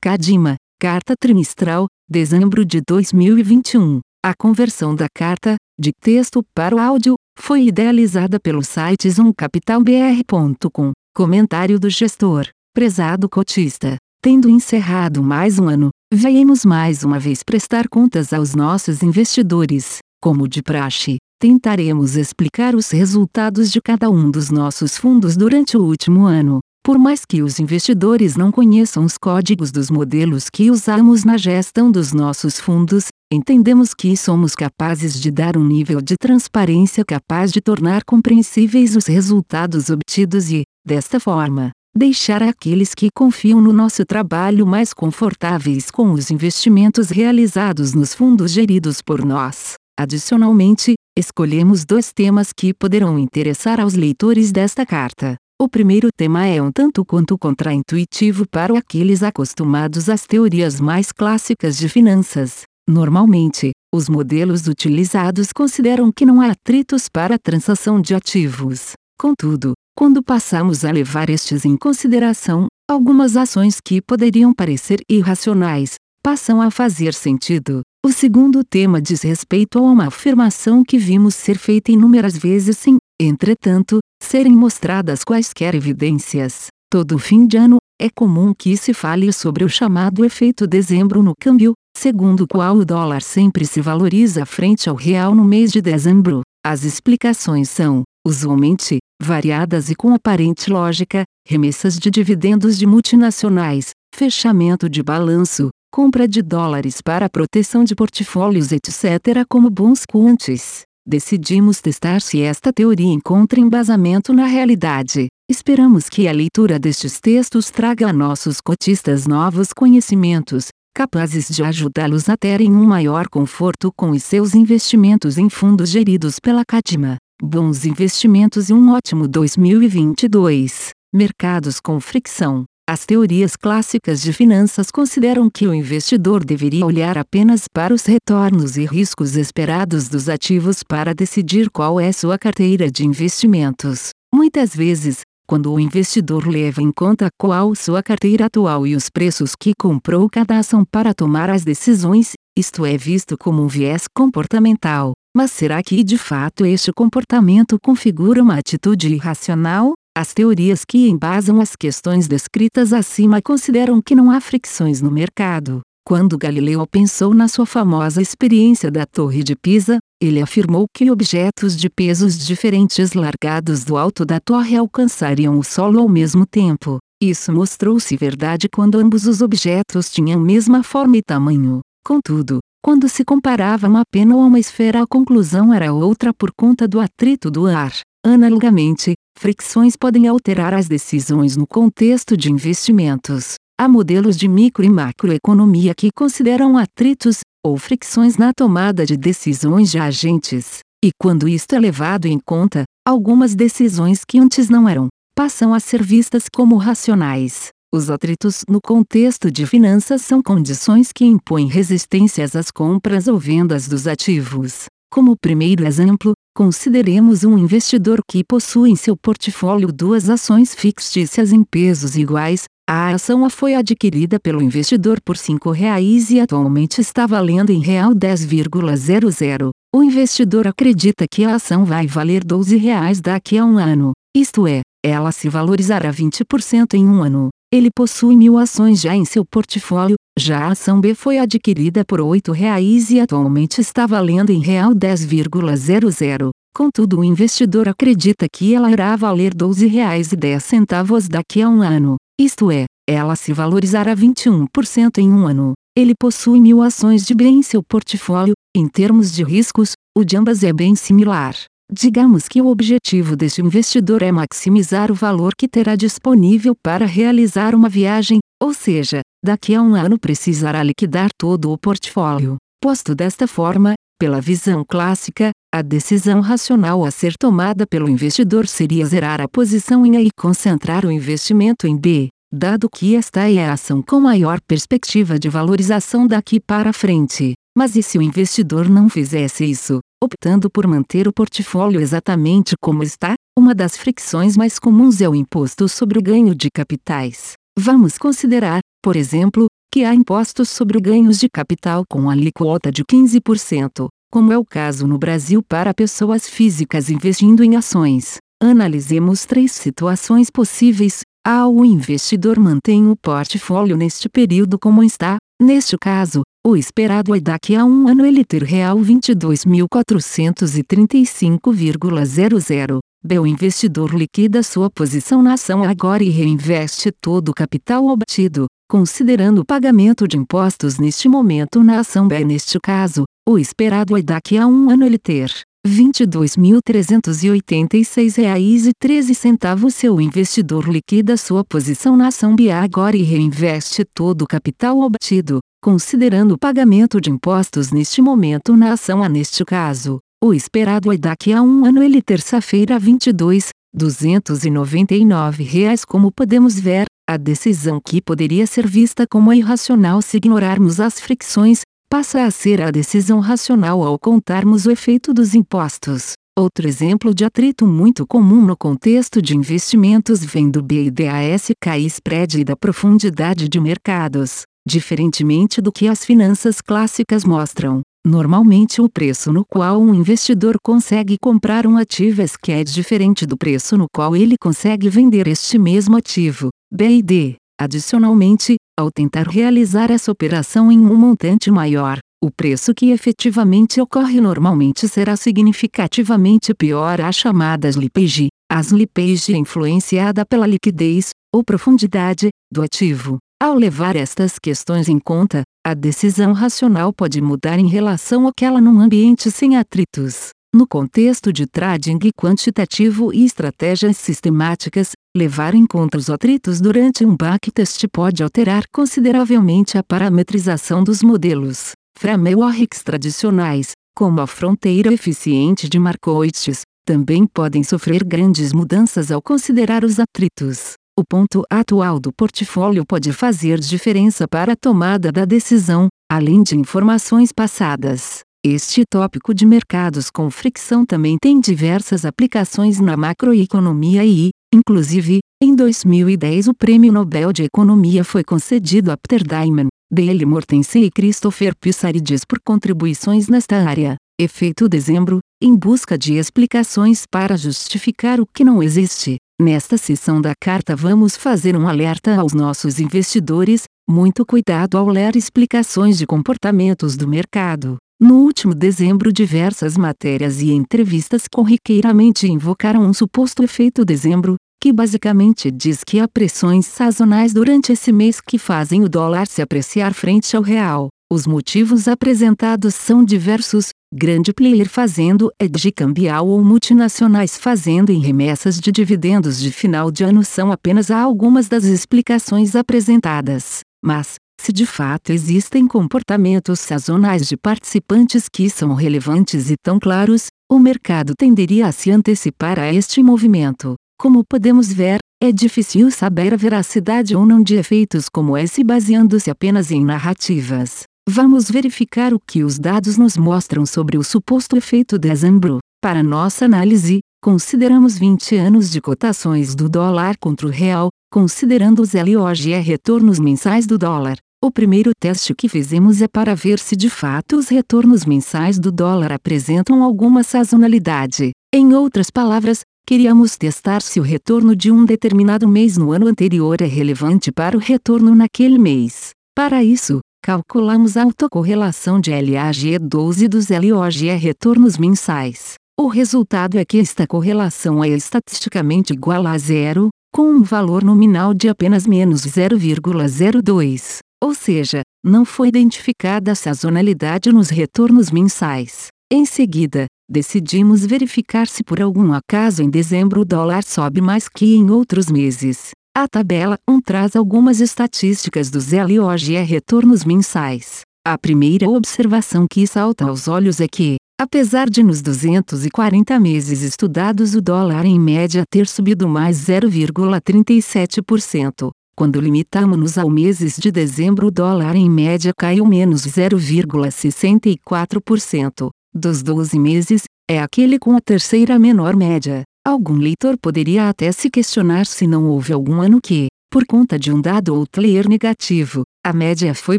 Cadima, carta trimestral, dezembro de 2021. A conversão da carta, de texto para o áudio, foi idealizada pelo site zoomcapitalbr.com. Comentário do gestor. Prezado cotista, tendo encerrado mais um ano, viemos mais uma vez prestar contas aos nossos investidores. Como de praxe, tentaremos explicar os resultados de cada um dos nossos fundos durante o último ano, por mais que os investidores não conheçam os códigos dos modelos que usamos na gestão dos nossos fundos, entendemos que somos capazes de dar um nível de transparência capaz de tornar compreensíveis os resultados obtidos e, desta forma, deixar aqueles que confiam no nosso trabalho mais confortáveis com os investimentos realizados nos fundos geridos por nós. Adicionalmente, escolhemos dois temas que poderão interessar aos leitores desta carta. O primeiro tema é um tanto quanto contraintuitivo para aqueles acostumados às teorias mais clássicas de finanças. Normalmente, os modelos utilizados consideram que não há atritos para a transação de ativos. Contudo, quando passamos a levar estes em consideração, algumas ações que poderiam parecer irracionais passam a fazer sentido. O segundo tema diz respeito a uma afirmação que vimos ser feita inúmeras vezes sem, entretanto, serem mostradas quaisquer evidências. Todo fim de ano, é comum que se fale sobre o chamado efeito dezembro no câmbio, segundo o qual o dólar sempre se valoriza frente ao real no mês de dezembro. As explicações são, usualmente, variadas e com aparente lógica, remessas de dividendos de multinacionais, fechamento de balanço, compra de dólares para proteção de portfólios etc. como bons quantes. Decidimos testar se esta teoria encontra embasamento na realidade. Esperamos que a leitura destes textos traga a nossos cotistas novos conhecimentos, capazes de ajudá-los a terem um maior conforto com os seus investimentos em fundos geridos pela Cadima. Bons investimentos e um ótimo 2022. Mercados com fricção. As teorias clássicas de finanças consideram que o investidor deveria olhar apenas para os retornos e riscos esperados dos ativos para decidir qual é sua carteira de investimentos. Muitas vezes, quando o investidor leva em conta qual sua carteira atual e os preços que comprou cada ação para tomar as decisões, isto é visto como um viés comportamental. Mas será que de fato este comportamento configura uma atitude irracional? As teorias que embasam as questões descritas acima consideram que não há fricções no mercado. Quando Galileu pensou na sua famosa experiência da Torre de Pisa, ele afirmou que objetos de pesos diferentes largados do alto da torre alcançariam o solo ao mesmo tempo. Isso mostrou-se verdade quando ambos os objetos tinham a mesma forma e tamanho. Contudo, quando se comparava uma pena ou uma esfera a conclusão era outra por conta do atrito do ar. Analogamente, fricções podem alterar as decisões no contexto de investimentos. Há modelos de micro e macroeconomia que consideram atritos, ou fricções na tomada de decisões de agentes. E quando isto é levado em conta, algumas decisões que antes não eram, passam a ser vistas como racionais. Os atritos no contexto de finanças são condições que impõem resistências às compras ou vendas dos ativos. Como primeiro exemplo, consideremos um investidor que possui em seu portfólio duas ações fictícias em pesos iguais. A ação a foi adquirida pelo investidor por R$ 5,00 e atualmente está valendo em real 10,00. O investidor acredita que a ação vai valer R$ 12,00 daqui a um ano. Isto é, ela se valorizará 20% em um ano. Ele possui mil ações já em seu portfólio, já a ação B foi adquirida por R$ 8,00 e atualmente está valendo em real 10,00. Contudo o investidor acredita que ela irá valer R$ 12,10 daqui a um ano. Isto é, ela se valorizará 21% em um ano. Ele possui mil ações de B em seu portfólio. Em termos de riscos, o de ambas é bem similar. Digamos que o objetivo deste investidor é maximizar o valor que terá disponível para realizar uma viagem, ou seja, daqui a um ano precisará liquidar todo o portfólio. Posto desta forma, pela visão clássica, a decisão racional a ser tomada pelo investidor seria zerar a posição em A e concentrar o investimento em B, dado que esta é a ação com maior perspectiva de valorização daqui para frente. Mas e se o investidor não fizesse isso, optando por manter o portfólio exatamente como está? Uma das fricções mais comuns é o imposto sobre o ganho de capitais. Vamos considerar, por exemplo, que há impostos sobre ganhos de capital com alíquota de 15%, como é o caso no Brasil para pessoas físicas investindo em ações. Analisemos três situações possíveis. A. O investidor mantém o portfólio neste período como está, neste caso, o esperado é daqui a um ano ele ter real 22.435,00. B. O investidor liquida sua posição na ação agora e reinveste todo o capital obtido, considerando o pagamento de impostos neste momento na ação B. Neste caso, o esperado é daqui a um ano ele ter R$ 22.386,13. Seu investidor liquida sua posição na ação B agora e reinveste todo o capital obtido, considerando o pagamento de impostos neste momento na ação A. Neste caso, o esperado é daqui a um ano ele terça-feira 22, R$ 299. Reais como podemos ver, a decisão que poderia ser vista como irracional se ignorarmos as fricções, passa a ser a decisão racional ao contarmos o efeito dos impostos. Outro exemplo de atrito muito comum no contexto de investimentos vem do BIDASK spread e da profundidade de mercados. Diferentemente do que as finanças clássicas mostram, normalmente o preço no qual um investidor consegue comprar um ativo é diferente do preço no qual ele consegue vender este mesmo ativo, BID. Adicionalmente, ao tentar realizar essa operação em um montante maior, o preço que efetivamente ocorre normalmente será significativamente pior a chamada slippage. A é influenciada pela liquidez, ou profundidade, do ativo. Ao levar estas questões em conta, a decisão racional pode mudar em relação àquela num ambiente sem atritos. No contexto de trading quantitativo e estratégias sistemáticas, levar em conta os atritos durante um backtest pode alterar consideravelmente a parametrização dos modelos. Frameworks tradicionais, como a fronteira eficiente de Markowitz, também podem sofrer grandes mudanças ao considerar os atritos. O ponto atual do portfólio pode fazer diferença para a tomada da decisão, além de informações passadas. Este tópico de mercados com fricção também tem diversas aplicações na macroeconomia e, inclusive, em 2010 o Prêmio Nobel de Economia foi concedido a Peter Diamond, Dale Mortensen e Christopher Pissarides por contribuições nesta área. Efeito dezembro, em busca de explicações para justificar o que não existe. Nesta sessão da carta vamos fazer um alerta aos nossos investidores, muito cuidado ao ler explicações de comportamentos do mercado. No último dezembro, diversas matérias e entrevistas corriqueiramente invocaram um suposto efeito dezembro, que basicamente diz que há pressões sazonais durante esse mês que fazem o dólar se apreciar frente ao real. Os motivos apresentados são diversos: grande player fazendo hedge cambial ou multinacionais fazendo em remessas de dividendos de final de ano são apenas algumas das explicações apresentadas. Mas, se de fato existem comportamentos sazonais de participantes que são relevantes e tão claros, o mercado tenderia a se antecipar a este movimento. Como podemos ver, é difícil saber a veracidade ou não de efeitos como esse baseando-se apenas em narrativas. Vamos verificar o que os dados nos mostram sobre o suposto efeito dezembro. Para nossa análise, consideramos 20 anos de cotações do dólar contra o real, considerando os LOGE retornos mensais do dólar. O primeiro teste que fizemos é para ver se de fato os retornos mensais do dólar apresentam alguma sazonalidade. Em outras palavras, queríamos testar se o retorno de um determinado mês no ano anterior é relevante para o retorno naquele mês. Para isso, calculamos a autocorrelação de LAG12 dos LOGE retornos mensais. O resultado é que esta correlação é estatisticamente igual a zero, com um valor nominal de apenas menos 0,02. Ou seja, não foi identificada a sazonalidade nos retornos mensais. Em seguida, decidimos verificar se por algum acaso em dezembro o dólar sobe mais que em outros meses. A tabela 1 traz algumas estatísticas dos LOGE retornos mensais. A primeira observação que salta aos olhos é que, apesar de nos 240 meses estudados o dólar em média ter subido mais 0,37%, quando limitamos-nos ao meses de dezembro o dólar em média caiu menos 0,64%. Dos 12 meses, é aquele com a terceira menor média. Algum leitor poderia até se questionar se não houve algum ano que, por conta de um dado outlier negativo, A média foi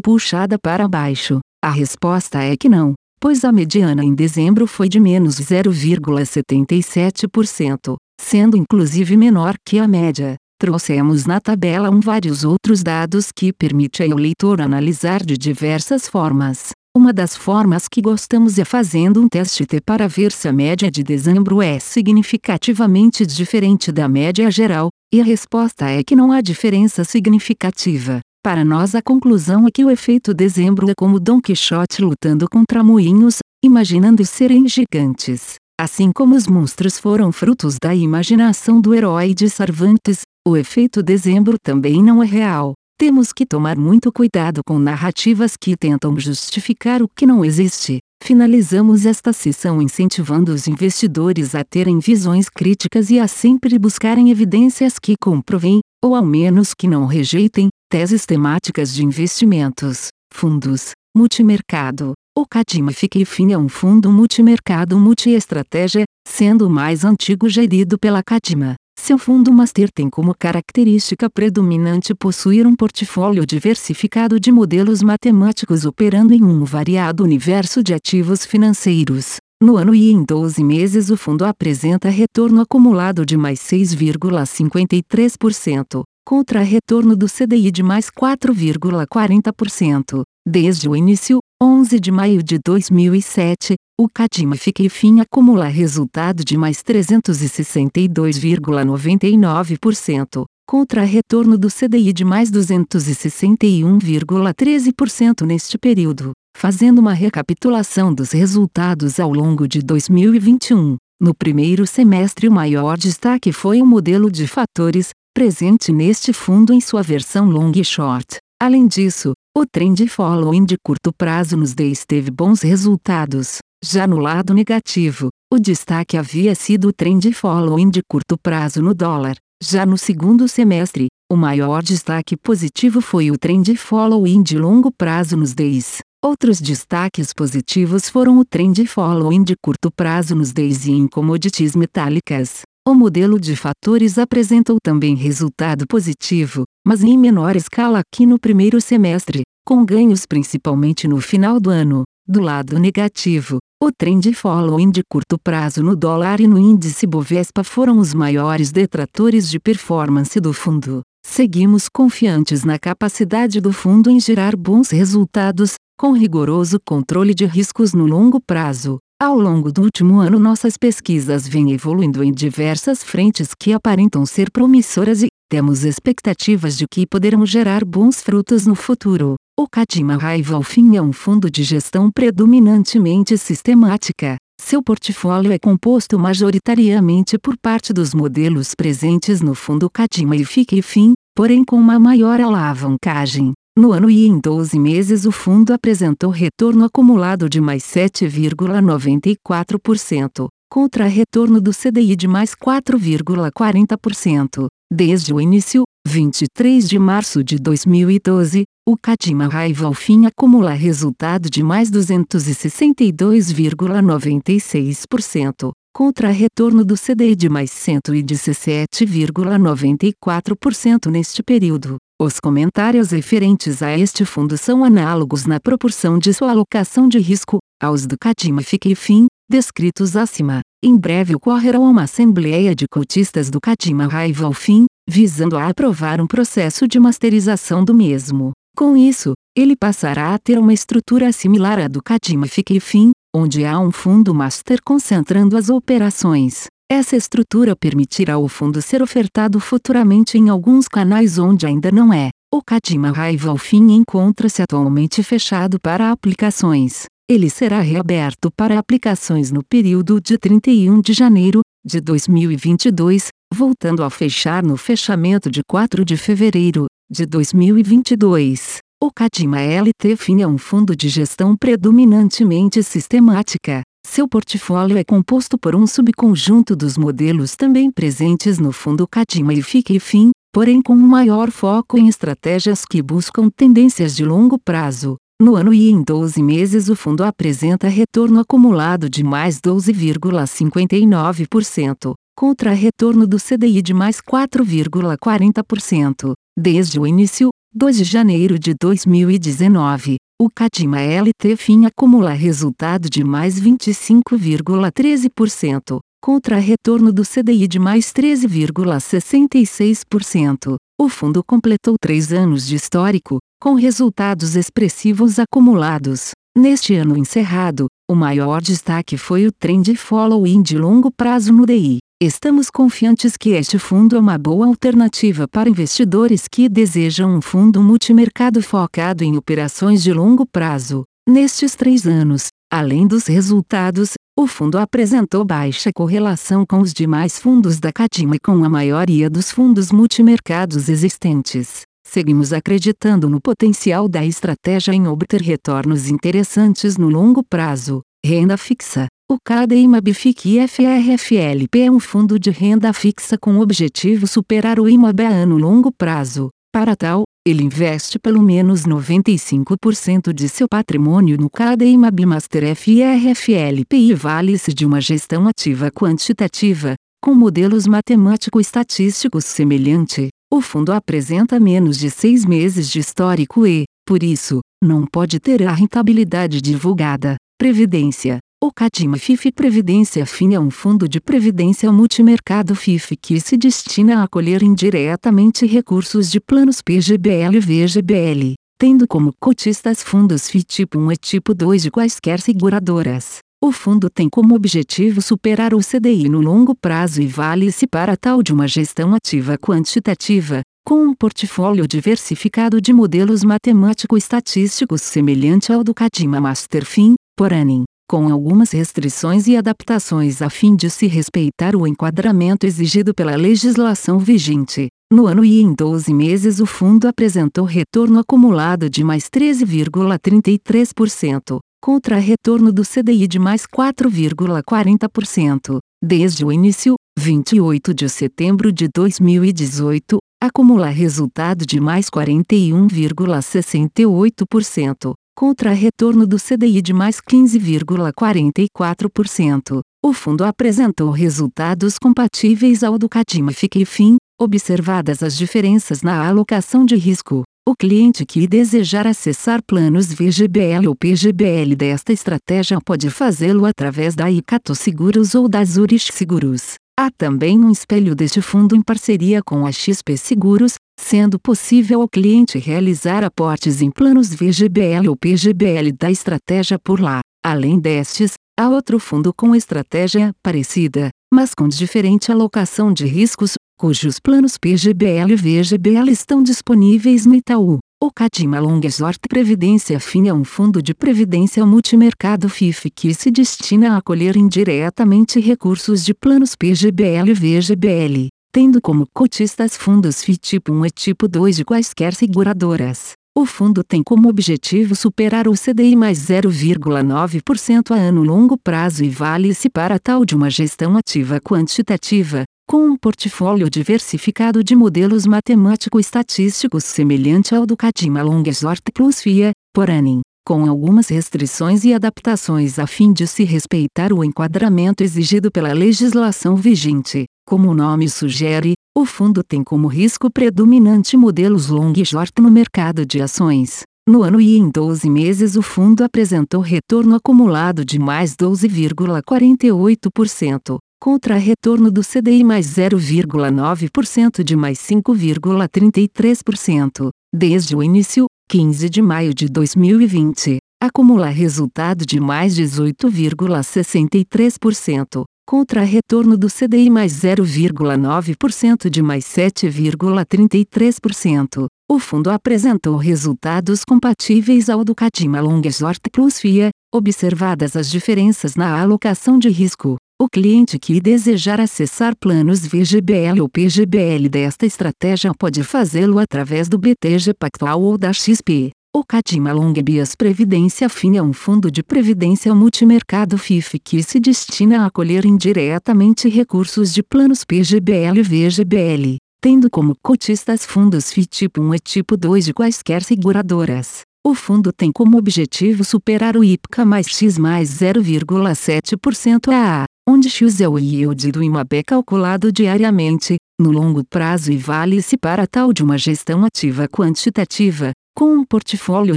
puxada para baixo. A resposta é que não, pois a mediana em dezembro foi de menos 0,77%, sendo inclusive menor que a média. Trouxemos na tabela um vários outros dados que permitem ao leitor analisar de diversas formas. Uma das formas que gostamos é fazendo um teste T para ver se a média de dezembro é significativamente diferente da média geral, e a resposta é que não há diferença significativa. Para nós a conclusão é que o efeito dezembro é como Dom Quixote lutando contra moinhos, imaginando serem gigantes. Assim como os monstros foram frutos da imaginação do herói de Cervantes, o efeito dezembro também não é real. Temos que tomar muito cuidado com narrativas que tentam justificar o que não existe. Finalizamos esta sessão incentivando os investidores a terem visões críticas e a sempre buscarem evidências que comprovem, ou ao menos que não rejeitem, teses temáticas de investimentos, fundos, multimercado. O Cadima Fim é um fundo multimercado multiestratégia, sendo o mais antigo gerido pela Cadima. Seu fundo master tem como característica predominante possuir um portfólio diversificado de modelos matemáticos operando em um variado universo de ativos financeiros. No ano e em 12 meses o fundo apresenta retorno acumulado de mais 6,53%, contra retorno do CDI de mais 4,40%. Desde o início, 11 de maio de 2007, o Cadima Fim acumula resultado de mais 362,99%, contra retorno do CDI de mais 261,13% neste período. Fazendo uma recapitulação dos resultados ao longo de 2021, no primeiro semestre o maior destaque foi o modelo de fatores, presente neste fundo em sua versão long e short. Além disso, o trend following de curto prazo nos DEIs teve bons resultados. Já no lado negativo, o destaque havia sido o trend following de curto prazo no dólar. Já no segundo semestre, o maior destaque positivo foi o trend following de longo prazo nos DEIs. Outros destaques positivos foram o trend following de curto prazo nos DEIs e em commodities metálicas. O modelo de fatores apresentou também resultado positivo, mas em menor escala aqui no primeiro semestre, com ganhos principalmente no final do ano. Do lado negativo, o trend following de curto prazo no dólar e no índice Bovespa foram os maiores detratores de performance do fundo. Seguimos confiantes na capacidade do fundo em gerar bons resultados, com rigoroso controle de riscos no longo prazo. Ao longo do último ano, nossas pesquisas vêm evoluindo em diversas frentes que aparentam ser promissoras e temos expectativas de que poderão gerar bons frutos no futuro. O Kadima Raiva ao fim é um fundo de gestão predominantemente sistemática. Seu portfólio é composto majoritariamente por parte dos modelos presentes no fundo Kadima e Fique Fim, porém com uma maior alavancagem. No ano e em 12 meses o fundo apresentou retorno acumulado de mais 7,94%, contra retorno do CDI de mais 4,40%. Desde o início, 23 de março de 2012, o Kadima Raiva ao fim acumula resultado de mais 262,96%, contra retorno do CDI de mais 117,94% neste período. Os comentários referentes a este fundo são análogos na proporção de sua alocação de risco, aos do Kadima Fique Fim, descritos acima. Em breve ocorrerá uma assembleia de cotistas do Kadima Raiva ao fim, visando a aprovar um processo de masterização do mesmo. Com isso, ele passará a ter uma estrutura similar à do Kadima Fique Fim, onde há um fundo master concentrando as operações. Essa estrutura permitirá ao fundo ser ofertado futuramente em alguns canais onde ainda não é. O Kadima Raiva ao fim encontra-se atualmente fechado para aplicações. Ele será reaberto para aplicações no período de 31 de janeiro de 2022, voltando a fechar no fechamento de 4 de fevereiro de 2022. O Kadima LT FIN é um fundo de gestão predominantemente sistemática, seu portfólio é composto por um subconjunto dos modelos também presentes no fundo Kadima e Fique Fim, porém com um maior foco em estratégias que buscam tendências de longo prazo. No ano e em 12 meses o fundo apresenta retorno acumulado de mais 12,59%, contra retorno do CDI de mais 4,40%. Desde o início, 2 de janeiro de 2019, o Cadima LT FIM acumula resultado de mais 25,13%, contra retorno do CDI de mais 13,66%. O fundo completou três anos de histórico, com resultados expressivos acumulados. Neste ano encerrado, o maior destaque foi o trend following de longo prazo no DI. Estamos confiantes que este fundo é uma boa alternativa para investidores que desejam um fundo multimercado focado em operações de longo prazo. Nestes três anos, além dos resultados, o fundo apresentou baixa correlação com os demais fundos da Cadima e com a maioria dos fundos multimercados existentes. Seguimos acreditando no potencial da estratégia em obter retornos interessantes no longo prazo. Renda fixa. O CADEIMA BIFIC FRFLP é um fundo de renda fixa com o objetivo superar o IMAB no longo prazo. Para tal, ele investe pelo menos 95% de seu patrimônio no CADEIMA BIMASTER FRFLP e vale-se de uma gestão ativa quantitativa, com modelos matemático-estatísticos semelhante. O fundo apresenta menos de seis meses de histórico e, por isso, não pode ter a rentabilidade divulgada. Previdência. O Cadima FIF Previdência FIN é um fundo de previdência multimercado FIF que se destina a acolher indiretamente recursos de planos PGBL e VGBL, tendo como cotistas fundos FI tipo 1 e tipo 2 de quaisquer seguradoras. O fundo tem como objetivo superar o CDI no longo prazo e vale-se para tal de uma gestão ativa quantitativa, com um portfólio diversificado de modelos matemático-estatísticos semelhante ao do Cadima Masterfin, porém, com algumas restrições e adaptações a fim de se respeitar o enquadramento exigido pela legislação vigente. No ano e em 12 meses o fundo apresentou retorno acumulado de mais 13,33%, contra retorno do CDI de mais 4,40%. Desde o início, 28 de setembro de 2018, acumula resultado de mais 41,68%, contra retorno do CDI de mais 15,44%. O fundo apresentou resultados compatíveis ao do Cadima Fique Fim, observadas as diferenças na alocação de risco. O cliente que desejar acessar planos VGBL ou PGBL desta estratégia pode fazê-lo através da Icato Seguros ou da Zurich Seguros. Há também um espelho deste fundo em parceria com a XP Seguros, sendo possível ao cliente realizar aportes em planos VGBL ou PGBL da estratégia por lá. Além destes, há outro fundo com estratégia parecida, mas com diferente alocação de riscos, cujos planos PGBL e VGBL estão disponíveis no Itaú. O Cadima Longshort Previdência FIN é um fundo de previdência multimercado FIF que se destina a acolher indiretamente recursos de planos PGBL e VGBL, tendo como cotistas fundos FI tipo 1 e tipo 2 de quaisquer seguradoras. O fundo tem como objetivo superar o CDI mais 0,9% a ano longo prazo e vale-se para tal de uma gestão ativa quantitativa, com um portfólio diversificado de modelos matemático-estatísticos semelhante ao do Cadima Longshort Plus FIA, porém, com algumas restrições e adaptações a fim de se respeitar o enquadramento exigido pela legislação vigente. Como o nome sugere, o fundo tem como risco predominante modelos long short no mercado de ações. No ano e em 12 meses o fundo apresentou retorno acumulado de mais 12,48%, contra retorno do CDI mais 0,9% de mais 5,33%. Desde o início, 15 de maio de 2020, acumula resultado de mais 18,63%, contra retorno do CDI mais 0,9% de mais 7,33%. O fundo apresentou resultados compatíveis ao do Cadima Longshort Plus FIA, observadas as diferenças na alocação de risco. O cliente que desejar acessar planos VGBL ou PGBL desta estratégia pode fazê-lo através do BTG Pactual ou da XP. O Cadima Long Bias Previdência FIN é um fundo de previdência multimercado FIF que se destina a acolher indiretamente recursos de planos PGBL e VGBL, tendo como cotistas fundos FI tipo 1 e tipo 2 de quaisquer seguradoras. O fundo tem como objetivo superar o IPCA mais X mais 0,7% a onde X é o yield do IMAB calculado diariamente, no longo prazo e vale-se para tal de uma gestão ativa quantitativa, com um portfólio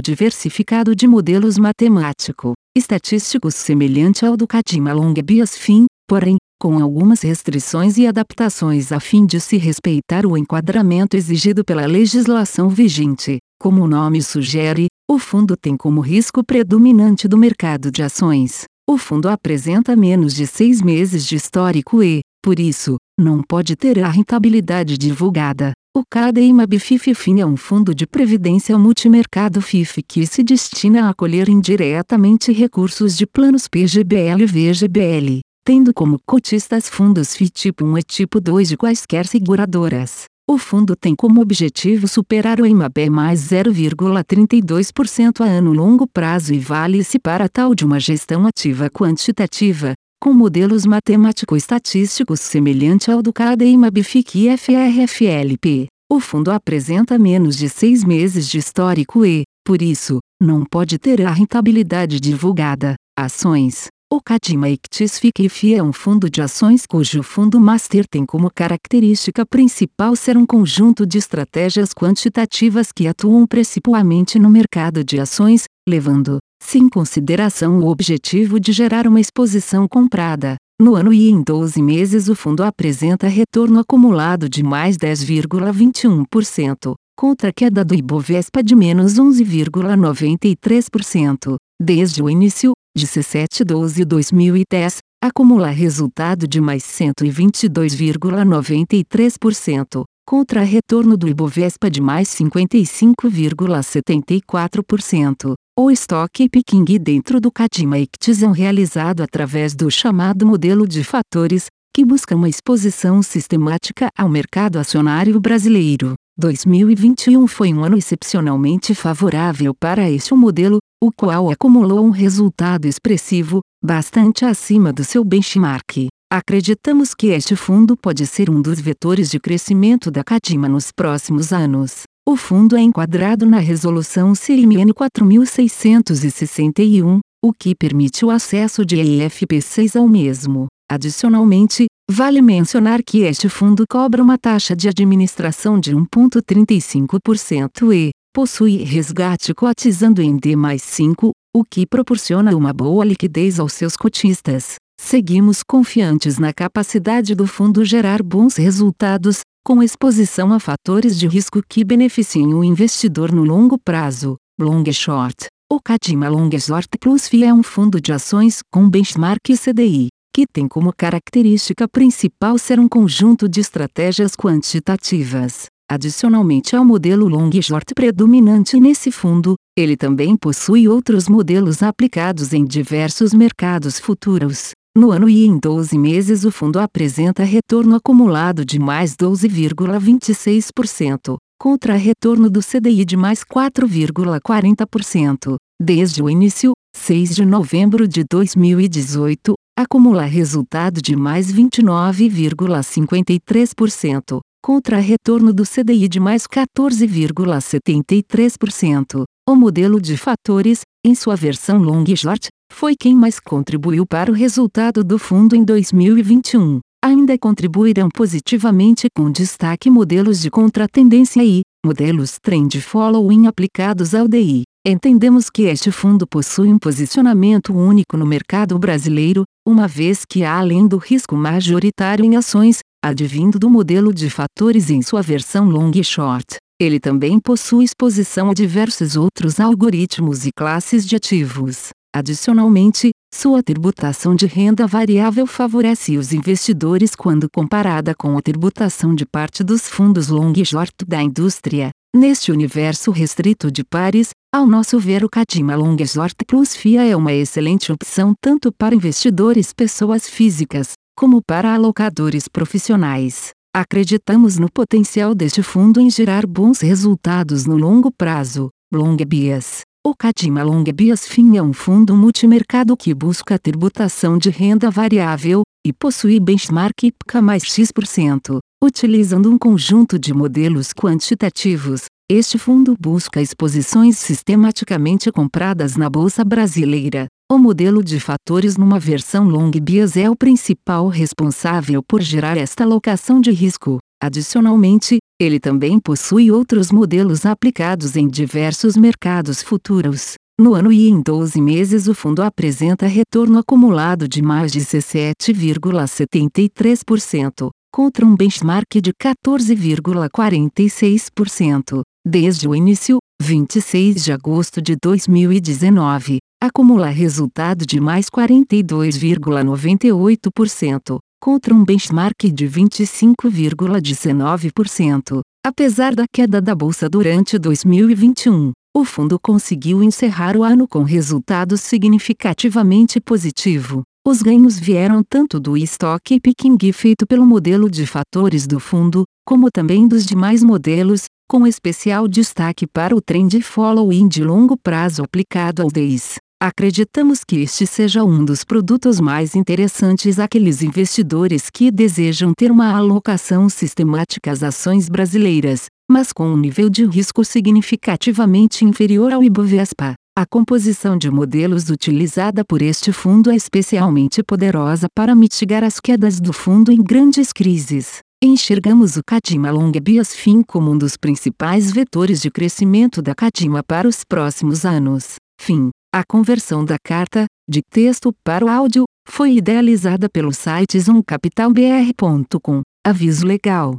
diversificado de modelos matemático-estatísticos semelhante ao do Kadima Long Bias Fin, porém, com algumas restrições e adaptações a fim de se respeitar o enquadramento exigido pela legislação vigente. Como o nome sugere, o fundo tem como risco predominante do mercado de ações. O fundo apresenta menos de seis meses de histórico e, por isso, não pode ter a rentabilidade divulgada. O CADEIMAB FIFIFIN é um fundo de previdência multimercado FIF que se destina a acolher indiretamente recursos de planos PGBL e VGBL, tendo como cotistas fundos FI tipo 1 e tipo 2 de quaisquer seguradoras. O fundo tem como objetivo superar o IMAB mais 0,32% a ano longo prazo e vale-se para tal de uma gestão ativa quantitativa, com modelos matemático-estatísticos semelhante ao do CADEIMAB FIC e FRFLP. O fundo apresenta menos de seis meses de histórico e, por isso, não pode ter a rentabilidade divulgada. Ações o Kadima Ictis FICIF é um fundo de ações cujo fundo master tem como característica principal ser um conjunto de estratégias quantitativas que atuam principalmente no mercado de ações, levando, se em consideração o objetivo de gerar uma exposição comprada. No ano e em 12 meses o fundo apresenta retorno acumulado de mais 10,21%, contra a queda do Ibovespa de menos 11,93%. Desde o início, 17-12-2010, acumula resultado de mais 122,93%, contra retorno do Ibovespa de mais 55,74%. O estoque picking dentro do Kadima Ictis é realizado através do chamado modelo de fatores, que busca uma exposição sistemática ao mercado acionário brasileiro. 2021 foi um ano excepcionalmente favorável para este modelo, o qual acumulou um resultado expressivo, bastante acima do seu benchmark. Acreditamos que este fundo pode ser um dos vetores de crescimento da Cadima nos próximos anos. O fundo é enquadrado na Resolução CMN 4661, o que permite o acesso de EFP6 ao mesmo. Adicionalmente, vale mencionar que este fundo cobra uma taxa de administração de 1,35% e possui resgate cotizando em D mais 5, o que proporciona uma boa liquidez aos seus cotistas. Seguimos confiantes na capacidade do fundo gerar bons resultados, com exposição a fatores de risco que beneficiem o investidor no longo prazo, long short. O Kadima Long Short Plus FI é um fundo de ações com benchmark CDI que tem como característica principal ser um conjunto de estratégias quantitativas. Adicionalmente ao modelo long short predominante nesse fundo, ele também possui outros modelos aplicados em diversos mercados futuros. No ano e em 12 meses o fundo apresenta retorno acumulado de mais 12,26%, contra retorno do CDI de mais 4,40%. Desde o início, 6 de novembro de 2018, acumula resultado de mais 29,53%, contra retorno do CDI de mais 14,73%. O modelo de fatores, em sua versão long short, foi quem mais contribuiu para o resultado do fundo em 2021. Ainda contribuirão positivamente com destaque modelos de contratendência e modelos trend following aplicados ao DI. Entendemos que este fundo possui um posicionamento único no mercado brasileiro, uma vez que além do risco majoritário em ações, advindo do modelo de fatores em sua versão long e short, ele também possui exposição a diversos outros algoritmos e classes de ativos. Adicionalmente, sua tributação de renda variável favorece os investidores quando comparada com a tributação de parte dos fundos long e short da indústria. Neste universo restrito de pares, ao nosso ver o Kadima Long Short Plus FIA é uma excelente opção tanto para investidores pessoas físicas, como para alocadores profissionais. Acreditamos no potencial deste fundo em gerar bons resultados no longo prazo. Long Bias o Kadima Long Bias FIN é um fundo multimercado que busca a tributação de renda variável, e possui benchmark IPCA mais X%. Utilizando um conjunto de modelos quantitativos, este fundo busca exposições sistematicamente compradas na Bolsa Brasileira. O modelo de fatores numa versão long bias é o principal responsável por gerar esta alocação de risco. Adicionalmente, ele também possui outros modelos aplicados em diversos mercados futuros. No ano e em 12 meses o fundo apresenta retorno acumulado de mais de 17,73%, contra um benchmark de 14,46%. Desde o início, 26 de agosto de 2019, acumula resultado de mais 42,98%, contra um benchmark de 25,19%. Apesar da queda da bolsa durante 2021, o fundo conseguiu encerrar o ano com resultado significativamente positivo. Os ganhos vieram tanto do estoque picking feito pelo modelo de fatores do fundo, como também dos demais modelos, com especial destaque para o trend following de longo prazo aplicado ao DEIS. Acreditamos que este seja um dos produtos mais interessantes àqueles investidores que desejam ter uma alocação sistemática às ações brasileiras, mas com um nível de risco significativamente inferior ao Ibovespa. A composição de modelos utilizada por este fundo é especialmente poderosa para mitigar as quedas do fundo em grandes crises. Enxergamos o Cadima Long Bias FIM como um dos principais vetores de crescimento da Cadima para os próximos anos. Fim. A conversão da carta, de texto para o áudio, foi idealizada pelo site zoomcapitalbr.com. Aviso legal.